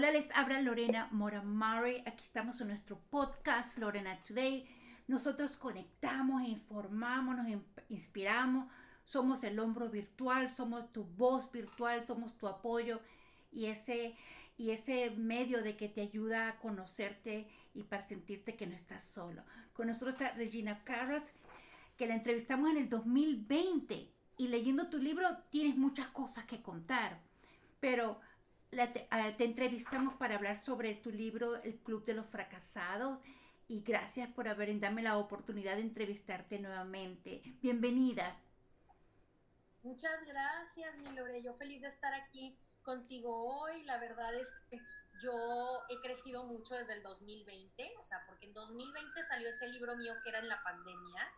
Hola, les habla Lorena Mora Murray. Aquí estamos en nuestro podcast Lorena Today. Nosotros conectamos, informamos, nos inspiramos. Somos el hombro virtual, somos tu voz virtual, somos tu apoyo y ese, y ese medio de que te ayuda a conocerte y para sentirte que no estás solo. Con nosotros está Regina Carrot, que la entrevistamos en el 2020 y leyendo tu libro tienes muchas cosas que contar, pero Ah, te, entrevistamos para hablar sobre tu libro El Club de los Fracasados y gracias por haber dado la oportunidad de entrevistarte nuevamente. Bienvenida. Muchas gracias, mi Lore. Yo feliz de estar aquí contigo hoy. La verdad es que yo he crecido mucho desde el 2020, o sea, porque en 2020 salió ese libro mío que era en la pandemia.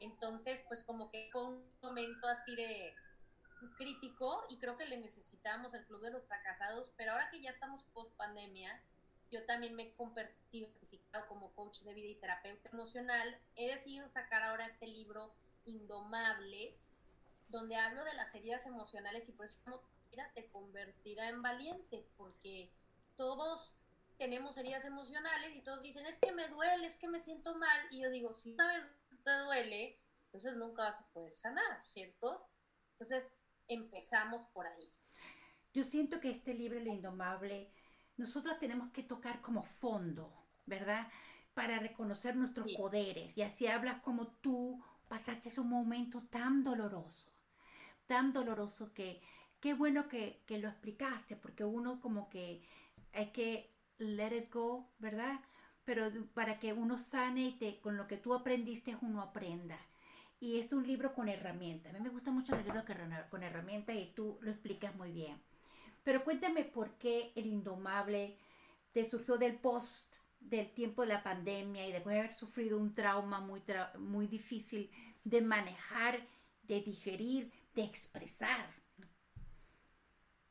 Entonces, pues como que fue un momento así de crítico y creo que le necesitamos el Club de los Fracasados, pero ahora que ya estamos post pandemia, yo también me he certificado como coach de vida y terapeuta emocional. He decidido sacar ahora este libro Indomables, donde hablo de las heridas emocionales y por eso te convertirá en valiente, porque todos tenemos heridas emocionales y todos dicen, es que me duele, es que me siento mal. Y yo digo, si una vez te duele, entonces nunca vas a poder sanar, ¿cierto? Entonces, empezamos por ahí. Yo siento que este libro, Lo Indomable, nosotros tenemos que tocar como fondo, ¿verdad? Para reconocer nuestros poderes. Y así hablas como tú pasaste un momento tan doloroso, tan doloroso que qué bueno que, que lo explicaste, porque uno como que hay que let it go, ¿verdad? Pero para que uno sane y te, con lo que tú aprendiste, uno aprenda y es un libro con herramientas. A mí me gusta mucho el libro con herramientas y tú lo explicas muy bien. Pero cuéntame por qué el indomable te surgió del post del tiempo de la pandemia y después de haber sufrido un trauma muy, muy difícil de manejar, de digerir, de expresar.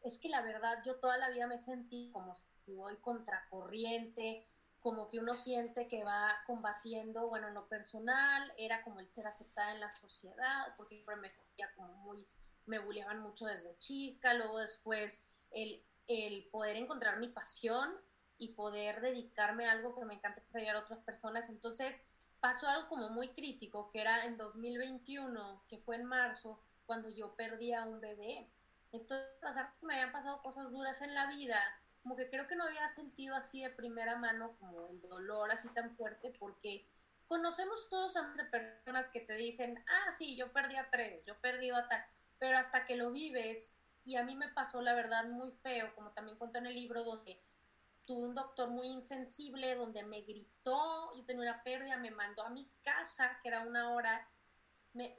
Es que la verdad yo toda la vida me sentí como si voy contracorriente, como que uno siente que va combatiendo, bueno, en lo personal, era como el ser aceptada en la sociedad, porque siempre me sentía como muy, me bulleaban mucho desde chica, luego después el, el poder encontrar mi pasión y poder dedicarme a algo que me encanta, ayudar a otras personas, entonces pasó algo como muy crítico, que era en 2021, que fue en marzo, cuando yo perdí a un bebé. Entonces, me habían pasado cosas duras en la vida, como que creo que no había sentido así de primera mano como el dolor así tan fuerte porque conocemos todos a personas que te dicen, ah, sí, yo perdí a tres, yo perdí a tal, pero hasta que lo vives, y a mí me pasó la verdad muy feo, como también cuento en el libro, donde tuve un doctor muy insensible, donde me gritó, yo tenía una pérdida, me mandó a mi casa, que era una hora,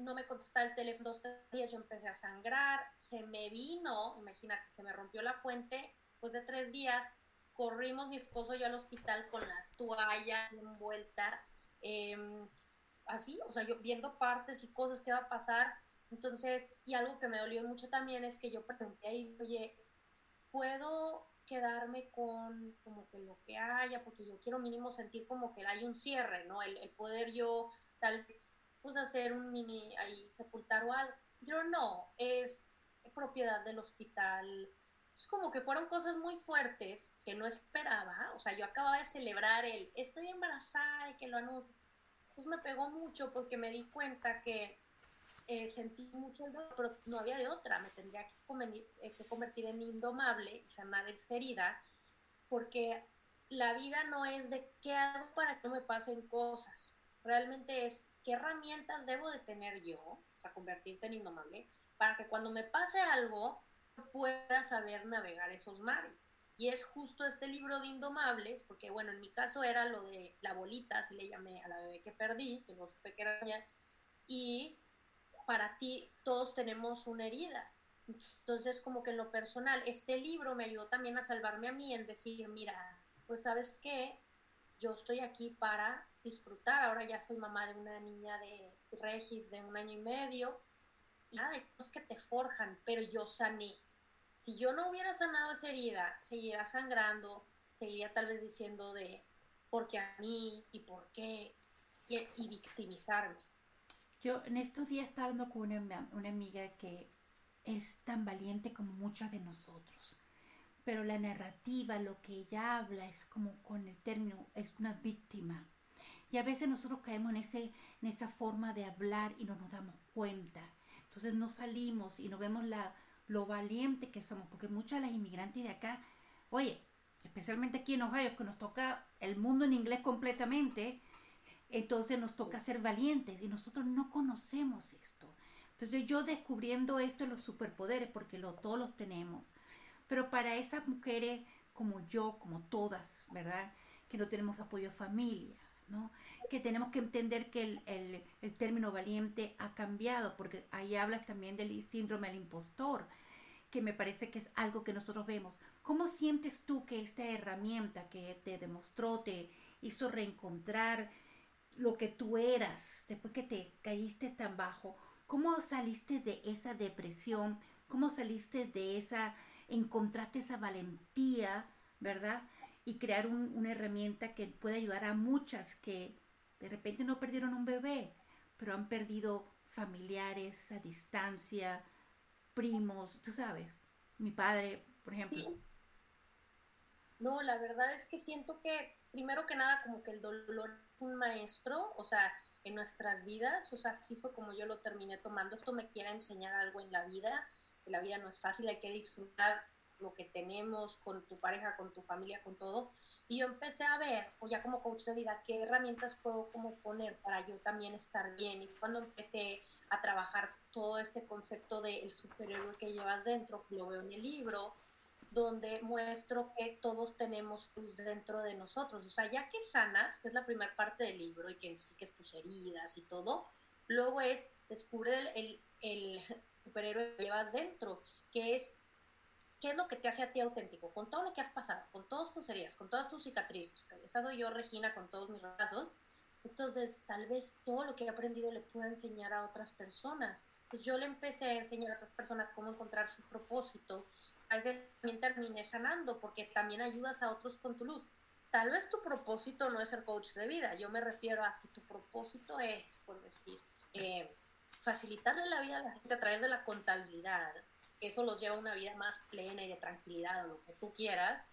no me contestaba el teléfono dos días, yo empecé a sangrar, se me vino, imagínate, se me rompió la fuente, después de tres días, corrimos mi esposo y yo al hospital con la toalla envuelta, em, así, o sea, yo viendo partes y cosas que va a pasar. Entonces, y algo que me dolió mucho también es que yo pregunté ahí, oye, ¿puedo quedarme con como que lo que haya? Porque yo quiero mínimo sentir como que hay un cierre, ¿no? El, el poder yo tal vez pues hacer un mini ahí sepultar o algo. Yo no, es propiedad del hospital, es como que fueron cosas muy fuertes que no esperaba. O sea, yo acababa de celebrar el estoy embarazada y que lo anuncio. Pues me pegó mucho porque me di cuenta que eh, sentí mucho el dolor, pero no había de otra. Me tendría que, convertir, eh, que convertir en indomable y sanar esta herida porque la vida no es de qué hago para que no me pasen cosas. Realmente es qué herramientas debo de tener yo, o sea, convertirte en indomable, para que cuando me pase algo, pueda saber navegar esos mares. Y es justo este libro de Indomables, porque bueno, en mi caso era lo de la bolita, así le llamé a la bebé que perdí, que no supe que era mía, y para ti todos tenemos una herida. Entonces, como que en lo personal, este libro me ayudó también a salvarme a mí en decir, mira, pues sabes qué, yo estoy aquí para disfrutar, ahora ya soy mamá de una niña de Regis de un año y medio, nada de cosas que te forjan, pero yo sané. Si yo no hubiera sanado esa herida, seguiría sangrando, seguiría tal vez diciendo de por qué a mí y por qué y, victimizarme. Yo en estos días estaba hablando con una, una amiga que es tan valiente como muchas de nosotros, pero la narrativa, lo que ella habla es como con el término, es una víctima. Y a veces nosotros caemos en, ese, en esa forma de hablar y no nos damos cuenta. Entonces no salimos y no vemos la, lo valiente que somos, porque muchas de las inmigrantes de acá, oye, especialmente aquí en Ohio, que nos toca el mundo en inglés completamente, entonces nos toca ser valientes y nosotros no conocemos esto. Entonces yo descubriendo esto, los superpoderes, porque lo, todos los tenemos, pero para esas mujeres como yo, como todas, ¿verdad? Que no tenemos apoyo a familia, ¿no? Que tenemos que entender que el, el, el término valiente ha cambiado, porque ahí hablas también del síndrome del impostor, que me parece que es algo que nosotros vemos. ¿Cómo sientes tú que esta herramienta que te demostró, te hizo reencontrar lo que tú eras después que te caíste tan bajo? ¿Cómo saliste de esa depresión? ¿Cómo saliste de esa encontraste esa valentía, ¿verdad? Y crear una herramienta que puede ayudar a muchas que de repente no perdieron un bebé, pero han perdido familiares a distancia, primos, tú sabes, mi padre, por ejemplo. No, la verdad es que siento que, primero que nada, como que el dolor es un maestro, o sea, en nuestras vidas, o sea, así fue como yo lo terminé tomando, esto me quiere enseñar algo en la vida, que la vida no es fácil, hay que disfrutar lo que tenemos con tu pareja, con tu familia, con todo. Y yo empecé a ver, o ya como coach de vida, qué herramientas puedo como poner para yo también estar bien. Y cuando empecé a trabajar todo este concepto del superhéroe que llevas dentro, que lo veo en el libro, donde muestro que todos tenemos luz dentro de nosotros. O sea, ya que sanas, que es la primera parte del libro, y que identifiques tus heridas y todo, luego es descubrir el, el, superhéroe que llevas dentro, que es qué es lo que te hace a ti auténtico, con todo lo que has pasado, con todas tus heridas, con todas tus cicatrices, que he estado yo, Regina, con todos mis casos, entonces tal vez todo lo que he aprendido le pueda enseñar a otras personas. Pues yo le empecé a enseñar a otras personas cómo encontrar su propósito, a veces también terminé sanando, porque también ayudas a otros con tu luz. Tal vez tu propósito no es ser coach de vida, yo me refiero a si tu propósito es, por decir, eh, facilitarle la vida a la gente a través de la contabilidad, eso los lleva a una vida más plena y de tranquilidad o lo que tú quieras,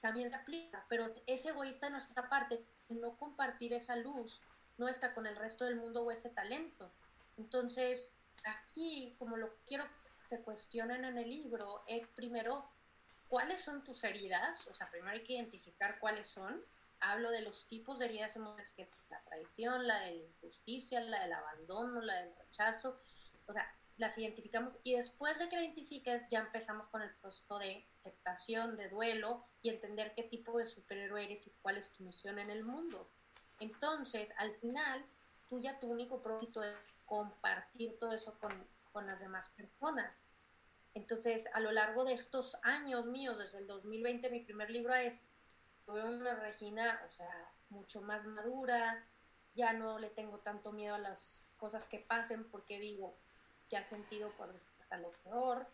también se aplica. Pero es egoísta de nuestra parte no compartir esa luz nuestra con el resto del mundo o ese talento. Entonces, aquí, como lo quiero que se cuestionen en el libro, es primero, ¿cuáles son tus heridas? O sea, primero hay que identificar cuáles son hablo de los tipos de heridas emocionales que la traición, la de la injusticia, la del abandono, la del rechazo, o sea, las identificamos y después de que la identifiques ya empezamos con el proceso de aceptación, de duelo y entender qué tipo de superhéroe eres y cuál es tu misión en el mundo. Entonces, al final, tú ya tu único propósito es compartir todo eso con, con las demás personas. Entonces, a lo largo de estos años míos, desde el 2020, mi primer libro es tuve una Regina, o sea, mucho más madura, ya no le tengo tanto miedo a las cosas que pasen porque digo, ya he sentido por hasta lo peor.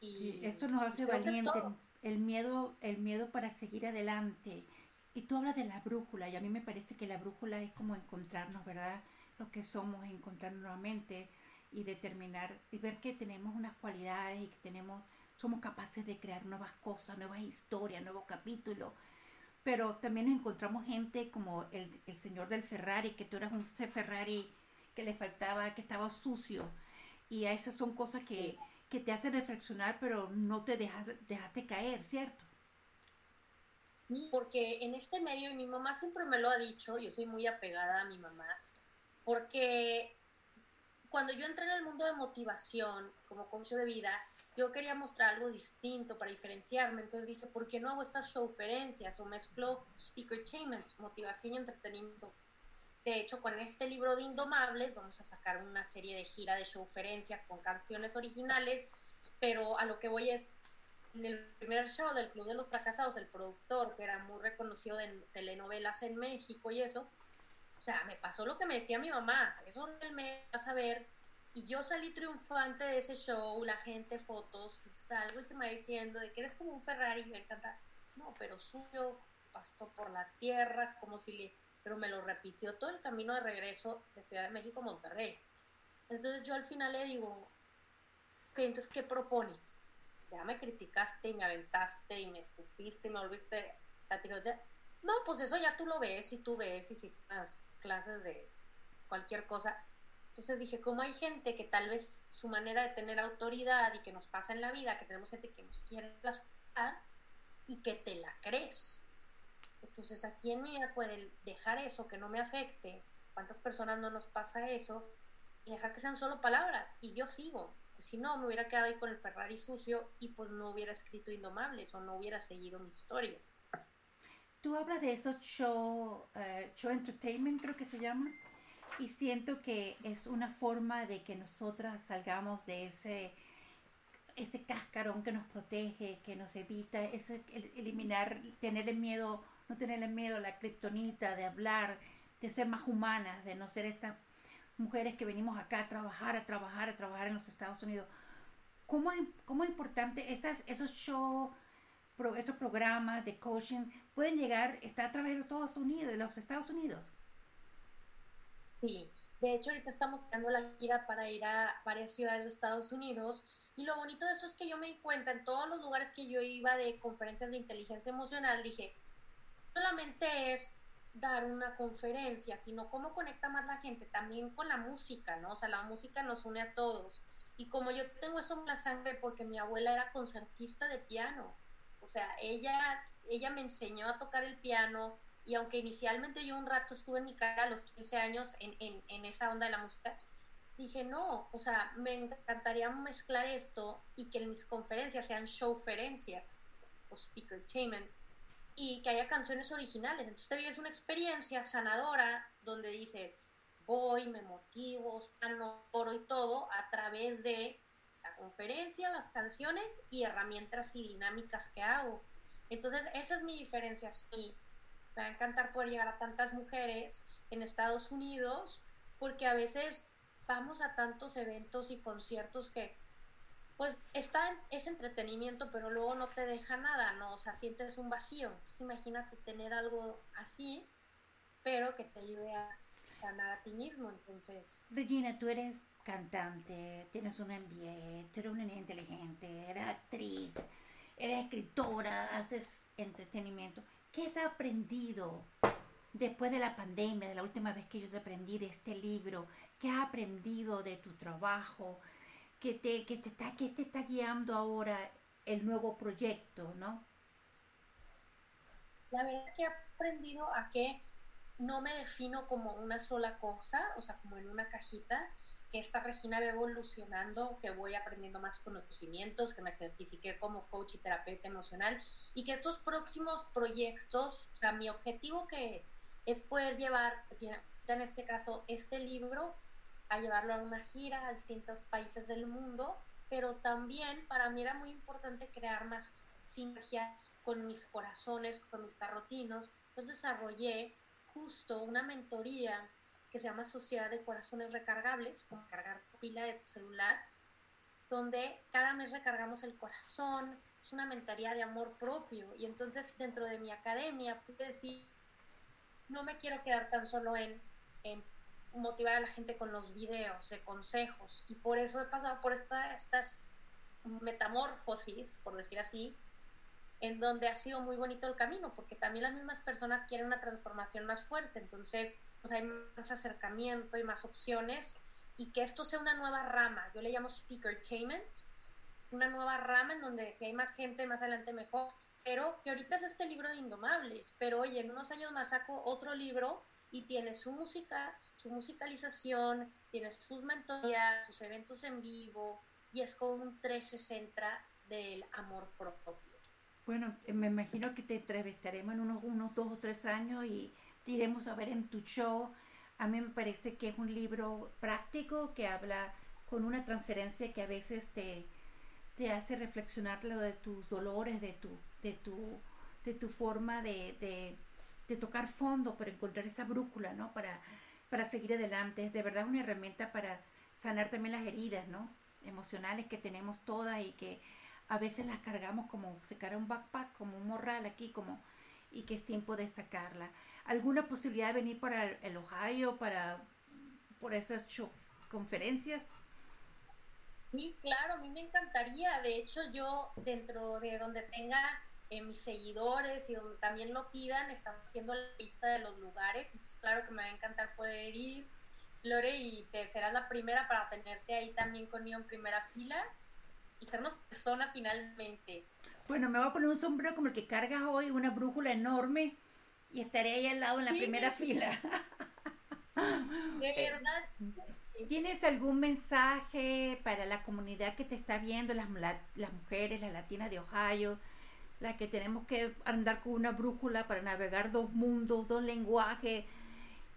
Y, esto nos hace valiente, el miedo, el miedo para seguir adelante. Y tú hablas de la brújula, y a mí me parece que la brújula es como encontrarnos, ¿verdad? Lo que somos, encontrarnos nuevamente y determinar y ver que tenemos unas cualidades y que tenemos, somos capaces de crear nuevas cosas, nuevas historias, nuevos capítulos pero también encontramos gente como el, el, señor del Ferrari, que tú eras un Ferrari que le faltaba, que estaba sucio. Y esas son cosas que, que te hacen reflexionar, pero no te dejas, dejaste caer, ¿cierto? Porque en este medio, y mi mamá siempre me lo ha dicho, yo soy muy apegada a mi mamá, porque cuando yo entré en el mundo de motivación como coach de vida, yo quería mostrar algo distinto para diferenciarme, entonces dije, ¿por qué no hago estas showferencias o mezclo speakertainment, motivación y entretenimiento? De hecho, con este libro de Indomables vamos a sacar una serie de gira de showferencias con canciones originales, pero a lo que voy es, en el primer show del Club de los Fracasados, el productor, que era muy reconocido de telenovelas en México y eso, o sea, me pasó lo que me decía mi mamá, eso me vas a ver y yo salí triunfante de ese show, la gente, fotos, y salgo y te va diciendo de que eres como un Ferrari, y me encanta. No, pero suyo, pasó por la tierra, como si le... Pero me lo repitió todo el camino de regreso de Ciudad de México a Monterrey. Entonces yo al final le digo, ok, entonces, ¿qué propones? ya me criticaste y me aventaste y me escupiste y me volviste a tirotear. No, pues eso ya tú lo ves y tú ves y si las clases de cualquier cosa. Entonces dije, como hay gente que tal vez su manera de tener autoridad y que nos pasa en la vida, que tenemos gente que nos quiere aplastar y que te la crees. Entonces, ¿a quién me puede dejar eso que no me afecte? ¿Cuántas personas no nos pasa eso? Y dejar que sean solo palabras. Y yo sigo. Pues si no, me hubiera quedado ahí con el Ferrari sucio y pues no hubiera escrito Indomables o no hubiera seguido mi historia. Tú hablas de eso, show, eh, show entertainment, creo que se llama. Y siento que es una forma de que nosotras salgamos de ese, ese cascarón que nos protege, que nos evita, ese, eliminar, tenerle miedo, no tenerle miedo a la kriptonita, de hablar, de ser más humanas, de no ser estas mujeres que venimos acá a trabajar, a trabajar, a trabajar en los Estados Unidos. ¿Cómo, cómo importante esas, esos shows, esos programas de coaching pueden llegar, está a través de todos Unidos, de los Estados Unidos? Sí, de hecho ahorita estamos dando la gira para ir a varias ciudades de Estados Unidos y lo bonito de esto es que yo me di cuenta en todos los lugares que yo iba de conferencias de inteligencia emocional, dije, solamente es dar una conferencia, sino cómo conecta más la gente, también con la música, ¿no? O sea, la música nos une a todos. Y como yo tengo eso en la sangre porque mi abuela era concertista de piano, sea, ella, ella me enseñó a tocar el piano, y aunque inicialmente yo un rato estuve en mi cara a los 15 años en, en, en esa onda de la música, dije, no, o sea, me encantaría mezclar esto y que en mis conferencias sean showferencias o speakertainment y que haya canciones originales. Entonces te vives una experiencia sanadora donde dices, voy, me motivo, sano, oro y todo a través de conferencia, las canciones y herramientas y dinámicas que hago. Entonces esa es mi diferencia. Sí, me va a encantar poder llegar a tantas mujeres en Estados Unidos, porque a veces vamos a tantos eventos y conciertos que, pues, está, es entretenimiento, pero luego no te deja nada, ¿no? O sea, sientes un vacío. Entonces, imagínate tener algo así, pero que te ayude a ganar a ti mismo, entonces... Regina, tú eres cantante, tienes un MBA, tú eres una niña inteligente, eres actriz, eres escritora, haces entretenimiento. ¿Qué has aprendido después de la pandemia, de la última vez que yo te aprendí de este libro? ¿Qué has aprendido de tu trabajo? ¿Qué te, te, está, qué te está guiando ahora el nuevo proyecto, no? La verdad es que he aprendido a que no me defino como una sola cosa, o sea, como en una cajita, que esta Regina va evolucionando, que voy aprendiendo más conocimientos, que me certifiqué como coach y terapeuta emocional y que estos próximos proyectos, o sea, mi objetivo que es, es poder llevar, en este caso, este libro, a llevarlo a una gira a distintos países del mundo, pero también para mí era muy importante crear más sinergia con mis corazones, con mis carrotinos. Entonces desarrollé justo una mentoría que se llama Sociedad de Corazones Recargables, como cargar pila de tu celular, donde cada mes recargamos el corazón, es una mentalidad de amor propio. Y entonces dentro de mi academia pude decir, no me quiero quedar tan solo en, en motivar a la gente con los videos de consejos. Y por eso he pasado por esta, estas metamorfosis, por decir así, en donde ha sido muy bonito el camino, porque también las mismas personas quieren una transformación más fuerte. Entonces, pues hay más acercamiento y más opciones y que esto sea una nueva rama, yo le llamo speakertainment, una nueva rama en donde si hay más gente más adelante mejor, pero que ahorita es este libro de Indomables, pero oye, en unos años más saco otro libro y tiene su música, su musicalización, tiene sus mentorías, sus eventos en vivo y es como un 360 del amor propio. Bueno, me imagino que te entrevistaremos en unos, unos dos o tres años y iremos a ver en tu show. A mí me parece que es un libro práctico que habla con una transferencia que a veces te, te hace reflexionar lo de tus dolores, de tu, de tu, de tu forma de, de, tocar fondo, para encontrar esa brújula, ¿no? Para, para seguir adelante. Es de verdad una herramienta para sanar también las heridas, ¿no? Emocionales que tenemos todas y que a veces las cargamos como se carga un backpack, como un morral aquí, como y que es tiempo de sacarla alguna posibilidad de venir para el Ohio, para por esas conferencias? Sí, claro, a mí me encantaría. De hecho, yo dentro de donde tenga eh, mis seguidores y donde también lo pidan, estamos haciendo la lista de los lugares. Entonces, claro que me va a encantar poder ir, Lore, y te serás la primera para tenerte ahí también conmigo en primera fila y sernos persona finalmente. Bueno, me voy a poner un sombrero como el que cargas hoy, una brújula enorme, y estaré ahí al lado en la primera fila. De verdad. ¿Tienes algún mensaje para la comunidad que te está viendo, las, las mujeres, las latinas de Ohio, la que tenemos que andar con una brújula para navegar dos mundos, dos lenguajes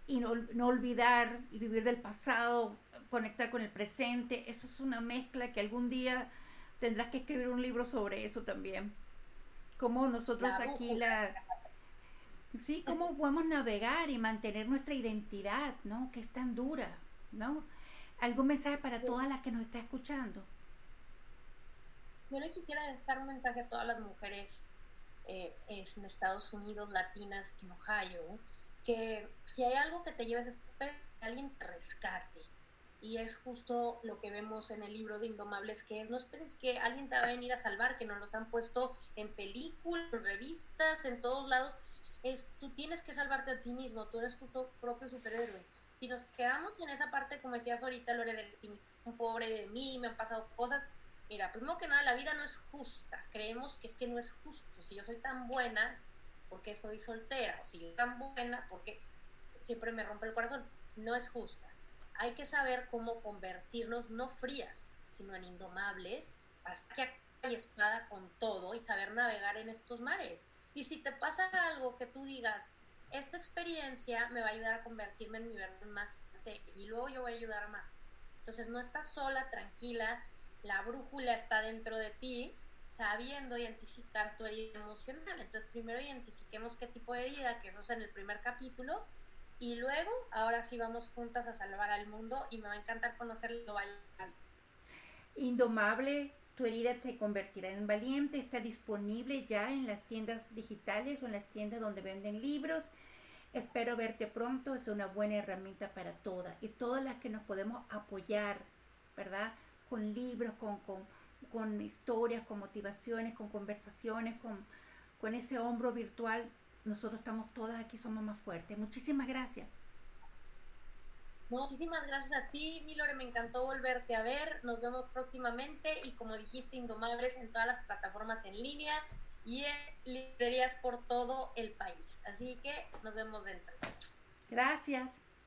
y no, no olvidar y vivir del pasado, conectar con el presente? Eso es una mezcla que algún día tendrás que escribir un libro sobre eso también. Como nosotros aquí la... Sí, cómo podemos navegar y mantener nuestra identidad, ¿no? Que es tan dura, ¿no? ¿Algún mensaje para todas las que nos está escuchando? Yo le quisiera dejar un mensaje a todas las mujeres eh, en Estados Unidos, latinas, en Ohio, que si hay algo que te lleves, espera que alguien te rescate. Y es justo lo que vemos en el libro de Indomables, que no esperes que alguien te va a venir a salvar, que nos los han puesto en películas, en revistas, en todos lados. Es, tú tienes que salvarte a ti mismo, tú eres tu propio superhéroe si nos quedamos en esa parte, como decías ahorita, Lore, de un pobre de mí, me han pasado cosas. Mira, primero que nada, la vida no es justa. Creemos que es que no es justo. Si yo soy tan buena, ¿por qué soy soltera? O si yo soy tan buena, ¿por qué siempre me rompe el corazón? No es justa. Hay que saber cómo convertirnos, no frías, sino en indomables, hasta que hay espada con todo y saber navegar en estos mares. Y si te pasa algo que tú digas, esta experiencia me va a ayudar a convertirme en mi versión más fuerte y luego yo voy a ayudar más. Entonces no estás sola, tranquila, la brújula está dentro de ti, sabiendo identificar tu herida emocional. Entonces primero identifiquemos qué tipo de herida, que es en el primer capítulo, y luego ahora sí vamos juntas a salvar al mundo y me va a encantar conocerlo. Indomable, tu herida te convertirá en valiente, está disponible ya en las tiendas digitales o en las tiendas donde venden libros Espero verte pronto, es una buena herramienta para todas y todas las que nos podemos apoyar, ¿verdad? Con libros, con, con, historias, con motivaciones, con conversaciones, con, con ese hombro virtual. Nosotros estamos todas aquí, somos más fuertes. Muchísimas gracias. Muchísimas gracias a ti, Milore. Me encantó volverte a ver. Nos vemos próximamente y como dijiste, Indomables en todas las plataformas en línea y en librerías por todo el país. Así que nos vemos dentro. Gracias.